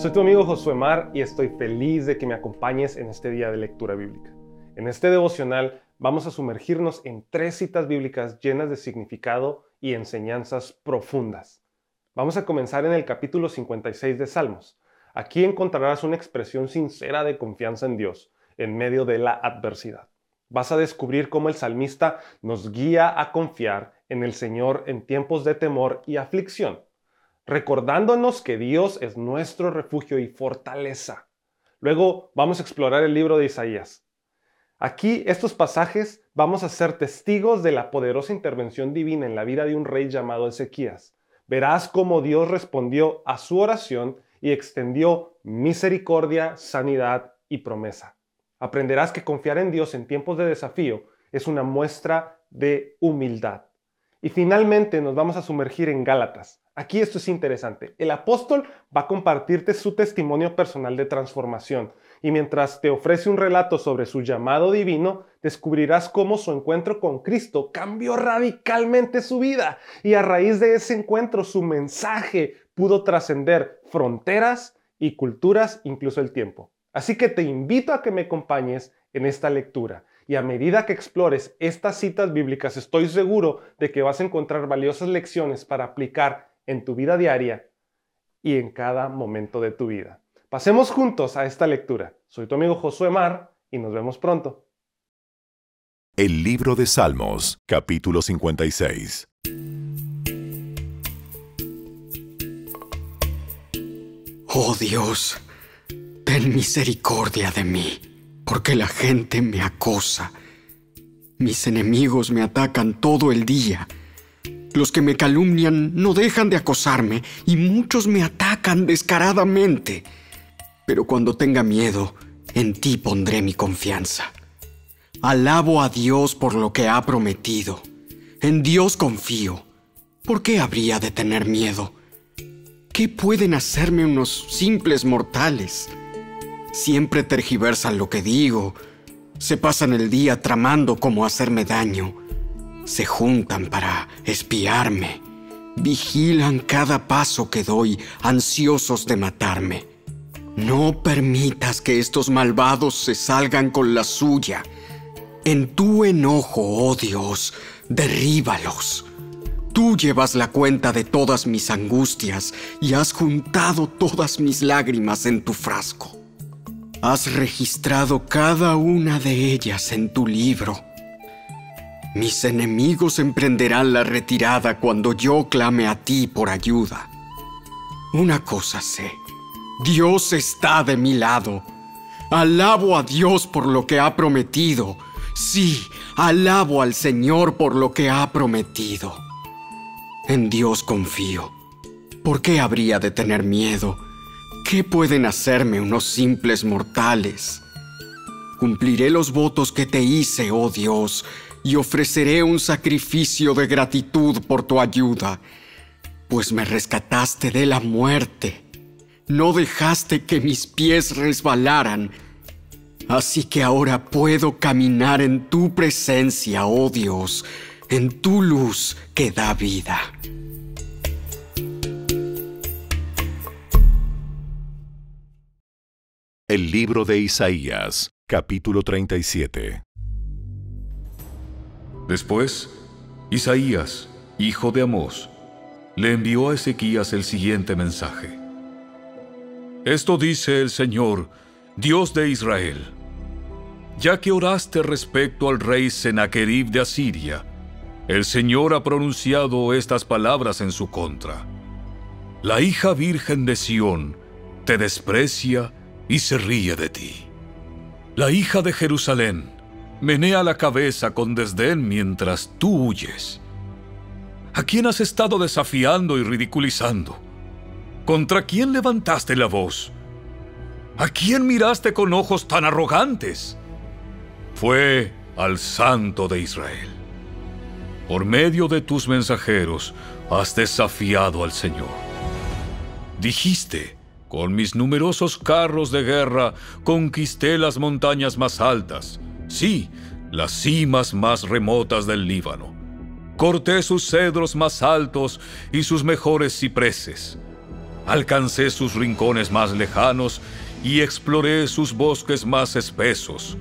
Soy tu amigo Josué Mar y estoy feliz de que me acompañes en este día de lectura bíblica. En este devocional vamos a sumergirnos en tres citas bíblicas llenas de significado y enseñanzas profundas. Vamos a comenzar en el capítulo 56 de Salmos. Aquí encontrarás una expresión sincera de confianza en Dios en medio de la adversidad. Vas a descubrir cómo el salmista nos guía a confiar en el Señor en tiempos de temor y aflicción recordándonos que Dios es nuestro refugio y fortaleza. Luego vamos a explorar el libro de Isaías. Aquí, estos pasajes, vamos a ser testigos de la poderosa intervención divina en la vida de un rey llamado Ezequías. Verás cómo Dios respondió a su oración y extendió misericordia, sanidad y promesa. Aprenderás que confiar en Dios en tiempos de desafío es una muestra de humildad. Y finalmente nos vamos a sumergir en Gálatas. Aquí esto es interesante. El apóstol va a compartirte su testimonio personal de transformación y mientras te ofrece un relato sobre su llamado divino, descubrirás cómo su encuentro con Cristo cambió radicalmente su vida y a raíz de ese encuentro su mensaje pudo trascender fronteras y culturas, incluso el tiempo. Así que te invito a que me acompañes en esta lectura y a medida que explores estas citas bíblicas, estoy seguro de que vas a encontrar valiosas lecciones para aplicar en tu vida diaria y en cada momento de tu vida. Pasemos juntos a esta lectura. Soy tu amigo Josué Mar y nos vemos pronto. El libro de Salmos, capítulo 56. Oh Dios, ten misericordia de mí porque la gente me acosa. Mis enemigos me atacan todo el día. Los que me calumnian no dejan de acosarme y muchos me atacan descaradamente. Pero cuando tenga miedo, en ti pondré mi confianza. Alabo a Dios por lo que ha prometido. En Dios confío. ¿Por qué habría de tener miedo? ¿Qué pueden hacerme unos simples mortales? Siempre tergiversan lo que digo. Se pasan el día tramando cómo hacerme daño. Se juntan para espiarme. Vigilan cada paso que doy, ansiosos de matarme. No permitas que estos malvados se salgan con la suya. En tu enojo, oh Dios, derríbalos. Tú llevas la cuenta de todas mis angustias y has juntado todas mis lágrimas en tu frasco. Has registrado cada una de ellas en tu libro. Mis enemigos emprenderán la retirada cuando yo clame a ti por ayuda. Una cosa sé, Dios está de mi lado. Alabo a Dios por lo que ha prometido. Sí, alabo al Señor por lo que ha prometido. En Dios confío. ¿Por qué habría de tener miedo? ¿Qué pueden hacerme unos simples mortales? Cumpliré los votos que te hice, oh Dios, y ofreceré un sacrificio de gratitud por tu ayuda, pues me rescataste de la muerte. No dejaste que mis pies resbalaran. Así que ahora puedo caminar en tu presencia, oh Dios, en tu luz que da vida. El libro de Isaías, capítulo 37. Después, Isaías, hijo de Amós, le envió a Ezequías el siguiente mensaje. Esto dice el Señor, Dios de Israel. Ya que oraste respecto al rey Sennacherib de Asiria, el Señor ha pronunciado estas palabras en su contra. La hija virgen de Sión te desprecia y se ríe de ti. La hija de Jerusalén menea la cabeza con desdén mientras tú huyes. ¿A quién has estado desafiando y ridiculizando? ¿Contra quién levantaste la voz? ¿A quién miraste con ojos tan arrogantes? Fue al Santo de Israel. Por medio de tus mensajeros has desafiado al Señor. Dijiste, con mis numerosos carros de guerra conquisté las montañas más altas, sí, las cimas más remotas del Líbano. Corté sus cedros más altos y sus mejores cipreses. alcancé sus rincones más lejanos y exploré sus bosques más espesos.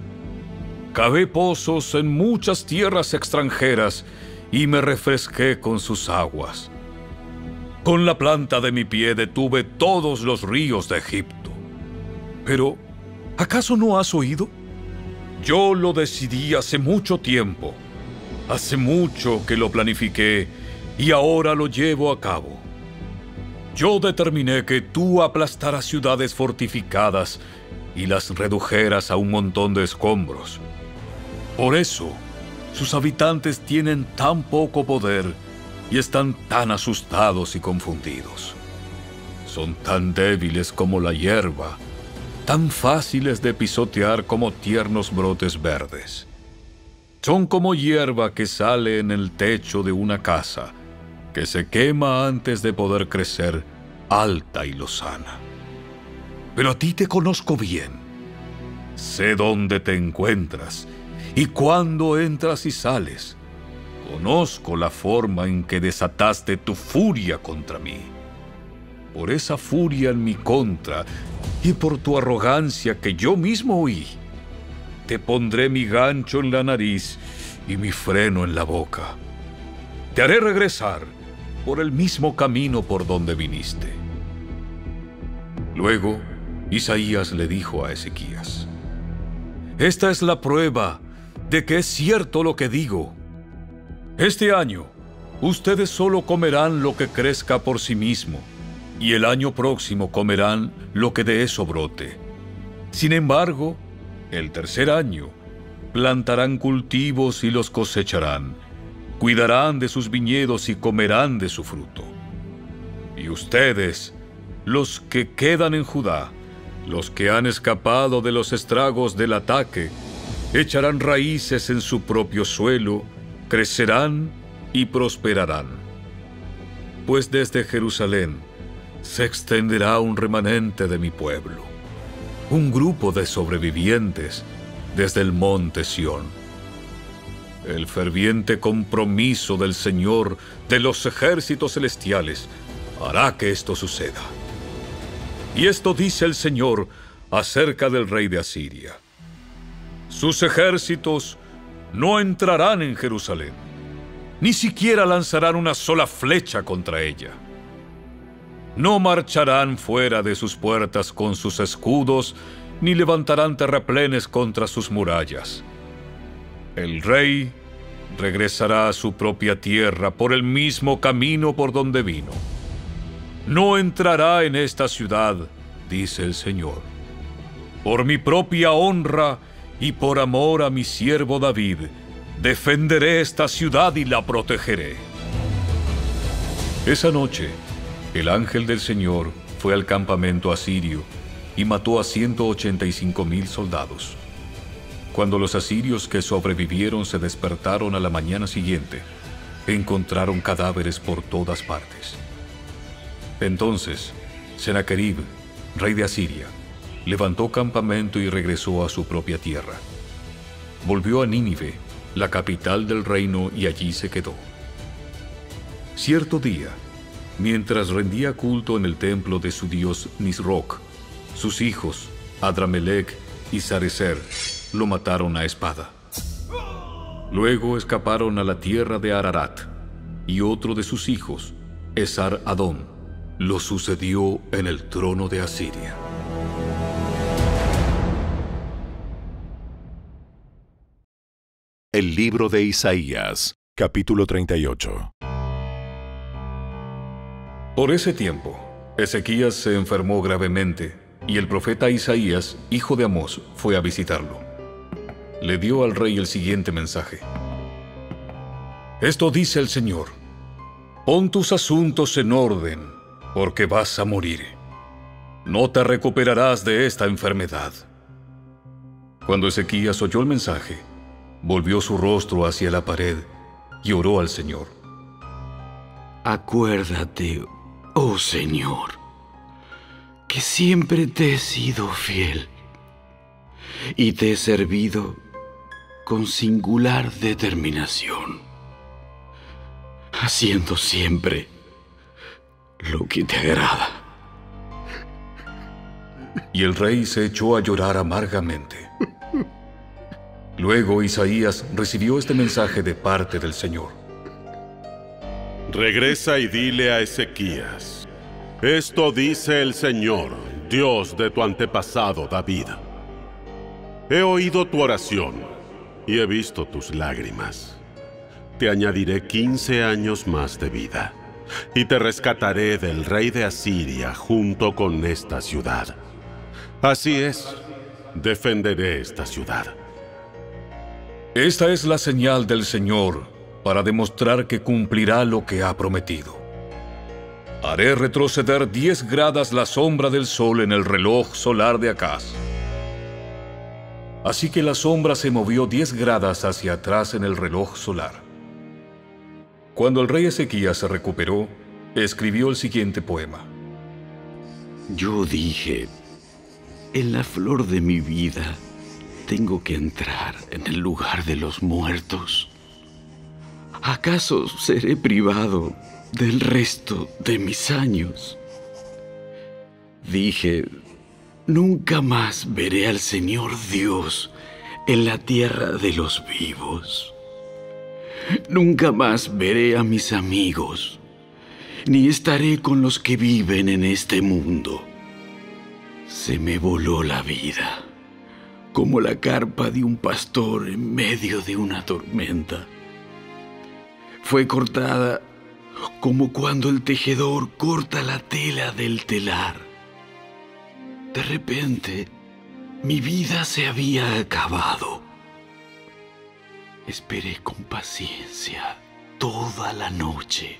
Cavé pozos en muchas tierras extranjeras y me refresqué con sus aguas. Con la planta de mi pie detuve todos los ríos de Egipto. Pero, ¿acaso no has oído? Yo lo decidí hace mucho tiempo. Hace mucho que lo planifiqué y ahora lo llevo a cabo. Yo determiné que tú aplastaras ciudades fortificadas y las redujeras a un montón de escombros. Por eso, sus habitantes tienen tan poco poder y están tan asustados y confundidos. Son tan débiles como la hierba, tan fáciles de pisotear como tiernos brotes verdes. Son como hierba que sale en el techo de una casa, que se quema antes de poder crecer alta y lozana. Pero a ti te conozco bien. Sé dónde te encuentras y cuándo entras y sales. Conozco la forma en que desataste tu furia contra mí. Por esa furia en mi contra y por tu arrogancia que yo mismo oí, te pondré mi gancho en la nariz y mi freno en la boca. Te haré regresar por el mismo camino por donde viniste. Luego, Isaías le dijo a Ezequías, Esta es la prueba de que es cierto lo que digo. Este año, ustedes solo comerán lo que crezca por sí mismo, y el año próximo comerán lo que de eso brote. Sin embargo, el tercer año, plantarán cultivos y los cosecharán, cuidarán de sus viñedos y comerán de su fruto. Y ustedes, los que quedan en Judá, los que han escapado de los estragos del ataque, echarán raíces en su propio suelo, crecerán y prosperarán. Pues desde Jerusalén se extenderá un remanente de mi pueblo, un grupo de sobrevivientes desde el monte Sión. El ferviente compromiso del Señor de los ejércitos celestiales hará que esto suceda. Y esto dice el Señor acerca del rey de Asiria. Sus ejércitos no entrarán en Jerusalén, ni siquiera lanzarán una sola flecha contra ella. No marcharán fuera de sus puertas con sus escudos, ni levantarán terraplenes contra sus murallas. El rey regresará a su propia tierra por el mismo camino por donde vino. No entrará en esta ciudad, dice el Señor. Por mi propia honra, y por amor a mi siervo David, defenderé esta ciudad y la protegeré. Esa noche, el ángel del Señor fue al campamento asirio y mató a 185 mil soldados. Cuando los asirios que sobrevivieron se despertaron a la mañana siguiente, encontraron cadáveres por todas partes. Entonces, Sennacherib, rey de Asiria, levantó campamento y regresó a su propia tierra. Volvió a Nínive, la capital del reino, y allí se quedó. Cierto día, mientras rendía culto en el templo de su dios Nisroch, sus hijos, Adramelech y Sarecer, lo mataron a espada. Luego escaparon a la tierra de Ararat, y otro de sus hijos, Esar Adón, lo sucedió en el trono de Asiria. El libro de Isaías, capítulo 38. Por ese tiempo, Ezequías se enfermó gravemente y el profeta Isaías, hijo de Amós, fue a visitarlo. Le dio al rey el siguiente mensaje. Esto dice el Señor, pon tus asuntos en orden, porque vas a morir. No te recuperarás de esta enfermedad. Cuando Ezequías oyó el mensaje, volvió su rostro hacia la pared y oró al Señor. Acuérdate, oh Señor, que siempre te he sido fiel y te he servido con singular determinación, haciendo siempre lo que te agrada. y el rey se echó a llorar amargamente. Luego Isaías recibió este mensaje de parte del Señor. Regresa y dile a Ezequías, esto dice el Señor, Dios de tu antepasado David. He oído tu oración y he visto tus lágrimas. Te añadiré 15 años más de vida y te rescataré del rey de Asiria junto con esta ciudad. Así es, defenderé esta ciudad. Esta es la señal del Señor para demostrar que cumplirá lo que ha prometido. Haré retroceder 10 gradas la sombra del sol en el reloj solar de Acaz. Así que la sombra se movió 10 gradas hacia atrás en el reloj solar. Cuando el rey Ezequías se recuperó, escribió el siguiente poema. Yo dije, en la flor de mi vida tengo que entrar en el lugar de los muertos. ¿Acaso seré privado del resto de mis años? Dije, nunca más veré al Señor Dios en la tierra de los vivos. Nunca más veré a mis amigos, ni estaré con los que viven en este mundo. Se me voló la vida, como la carpa de un pastor en medio de una tormenta. Fue cortada como cuando el tejedor corta la tela del telar. De repente, mi vida se había acabado. Esperé con paciencia toda la noche,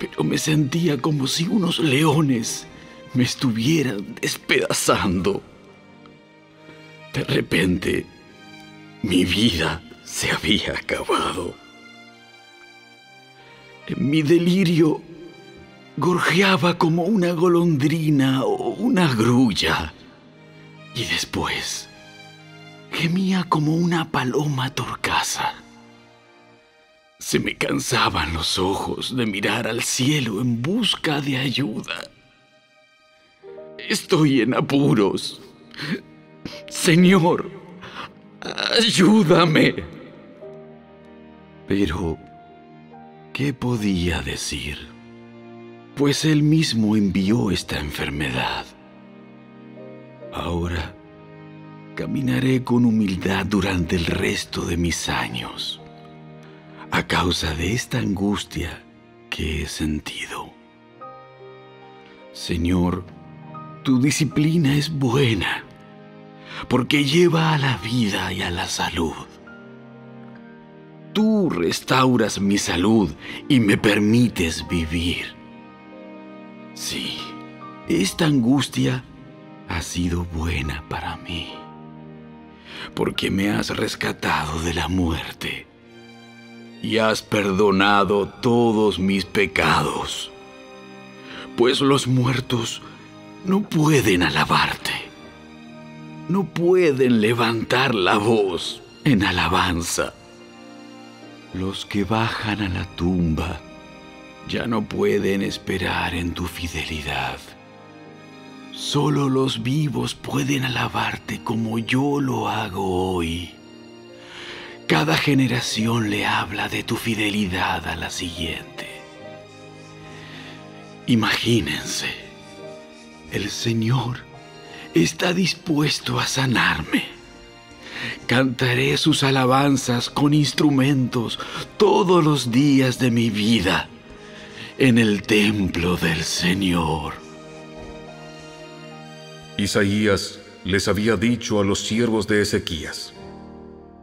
pero me sentía como si unos leones me estuvieran despedazando. De repente, mi vida se había acabado. Mi delirio, gorjeaba como una golondrina o una grulla. Y después, gemía como una paloma torcaza. Se me cansaban los ojos de mirar al cielo en busca de ayuda. Estoy en apuros. Señor, ayúdame. Pero, ¿qué podía decir? Pues él mismo envió esta enfermedad. Ahora, caminaré con humildad durante el resto de mis años, a causa de esta angustia que he sentido. Señor, tu disciplina es buena, porque lleva a la vida y a la salud. Tú restauras mi salud y me permites vivir. Sí, esta angustia ha sido buena para mí, porque me has rescatado de la muerte y has perdonado todos mis pecados, pues los muertos no pueden alabarte, no pueden levantar la voz en alabanza. Los que bajan a la tumba ya no pueden esperar en tu fidelidad. Solo los vivos pueden alabarte como yo lo hago hoy. Cada generación le habla de tu fidelidad a la siguiente. Imagínense, el Señor está dispuesto a sanarme. Cantaré sus alabanzas con instrumentos todos los días de mi vida en el templo del Señor. Isaías les había dicho a los siervos de Ezequías,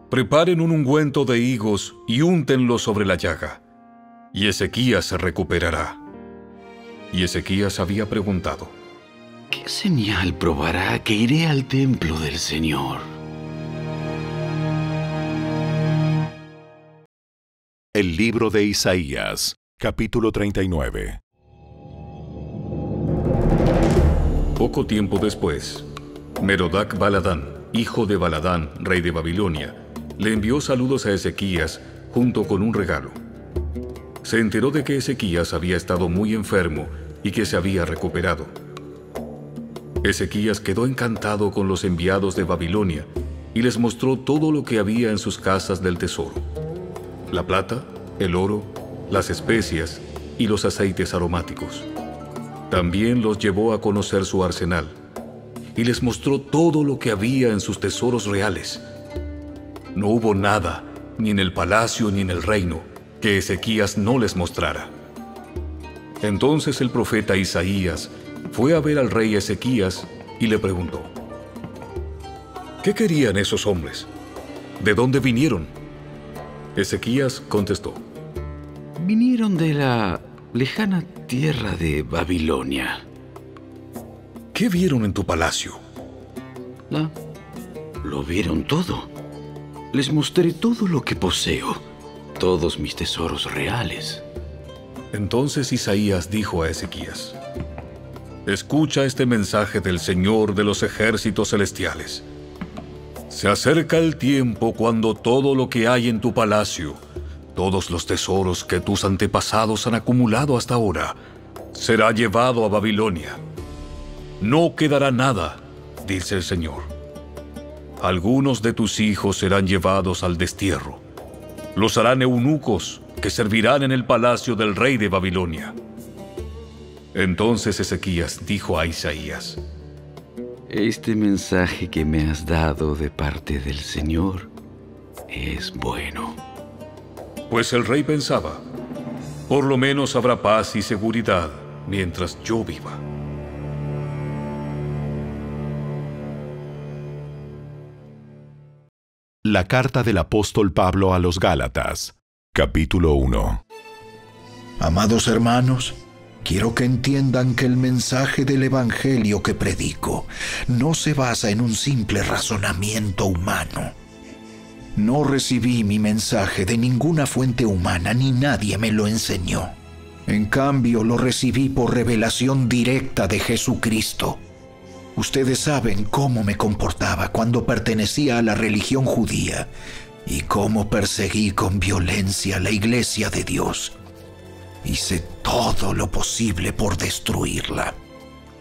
Preparen un ungüento de higos y úntenlo sobre la llaga, y Ezequías se recuperará. Y Ezequías había preguntado, ¿Qué señal probará que iré al templo del Señor? El libro de Isaías, capítulo 39. Poco tiempo después, Merodac Baladán, hijo de Baladán, rey de Babilonia, le envió saludos a Ezequías junto con un regalo. Se enteró de que Ezequías había estado muy enfermo y que se había recuperado. Ezequías quedó encantado con los enviados de Babilonia y les mostró todo lo que había en sus casas del tesoro. La plata, el oro, las especias y los aceites aromáticos. También los llevó a conocer su arsenal y les mostró todo lo que había en sus tesoros reales. No hubo nada, ni en el palacio ni en el reino, que Ezequías no les mostrara. Entonces el profeta Isaías fue a ver al rey Ezequías y le preguntó, ¿qué querían esos hombres? ¿De dónde vinieron? Ezequías contestó, vinieron de la lejana tierra de Babilonia. ¿Qué vieron en tu palacio? La, lo vieron todo. Les mostré todo lo que poseo, todos mis tesoros reales. Entonces Isaías dijo a Ezequías, Escucha este mensaje del Señor de los ejércitos celestiales. Se acerca el tiempo cuando todo lo que hay en tu palacio, todos los tesoros que tus antepasados han acumulado hasta ahora, será llevado a Babilonia. No quedará nada, dice el Señor. Algunos de tus hijos serán llevados al destierro. Los harán eunucos que servirán en el palacio del rey de Babilonia. Entonces Ezequías dijo a Isaías, Este mensaje que me has dado de parte del Señor es bueno. Pues el rey pensaba, por lo menos habrá paz y seguridad mientras yo viva. La carta del apóstol Pablo a los Gálatas, capítulo 1. Amados hermanos, Quiero que entiendan que el mensaje del Evangelio que predico no se basa en un simple razonamiento humano. No recibí mi mensaje de ninguna fuente humana ni nadie me lo enseñó. En cambio, lo recibí por revelación directa de Jesucristo. Ustedes saben cómo me comportaba cuando pertenecía a la religión judía y cómo perseguí con violencia la iglesia de Dios Hice todo lo posible por destruirla.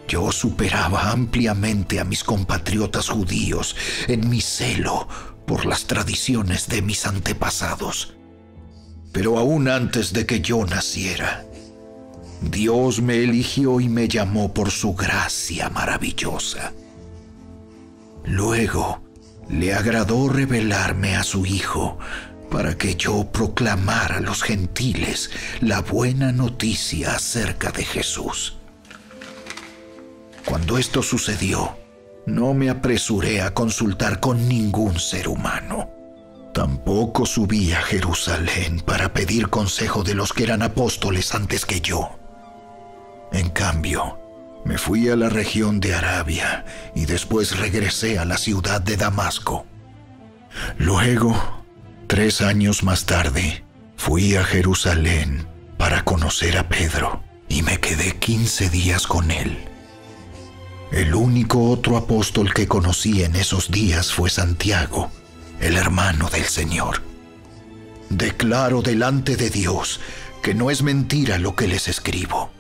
Yo superaba ampliamente a mis compatriotas judíos en mi celo por las tradiciones de mis antepasados. Pero aún antes de que yo naciera, Dios me eligió y me llamó por su gracia maravillosa. Luego, le agradó revelarme a su Hijo, para que yo proclamara a los gentiles la buena noticia acerca de Jesús. Cuando esto sucedió, no me apresuré a consultar con ningún ser humano. Tampoco subí a Jerusalén para pedir consejo de los que eran apóstoles antes que yo. En cambio, me fui a la región de Arabia y después regresé a la ciudad de Damasco. Luego Tres años más tarde, fui a Jerusalén para conocer a Pedro y me quedé 15 días con él. El único otro apóstol que conocí en esos días fue Santiago, el hermano del Señor. Declaro delante de Dios que no es mentira lo que les escribo.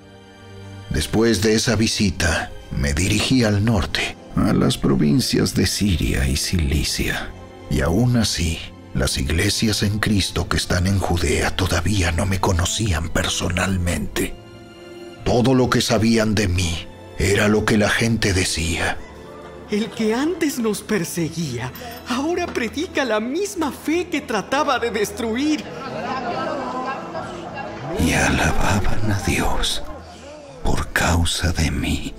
Después de esa visita, me dirigí al norte, a las provincias de Siria y Cilicia, y aún así las iglesias en Cristo que están en Judea todavía no me conocían personalmente. Todo lo que sabían de mí era lo que la gente decía. El que antes nos perseguía, ahora predica la misma fe que trataba de destruir. Y alababan a Dios por causa de mí.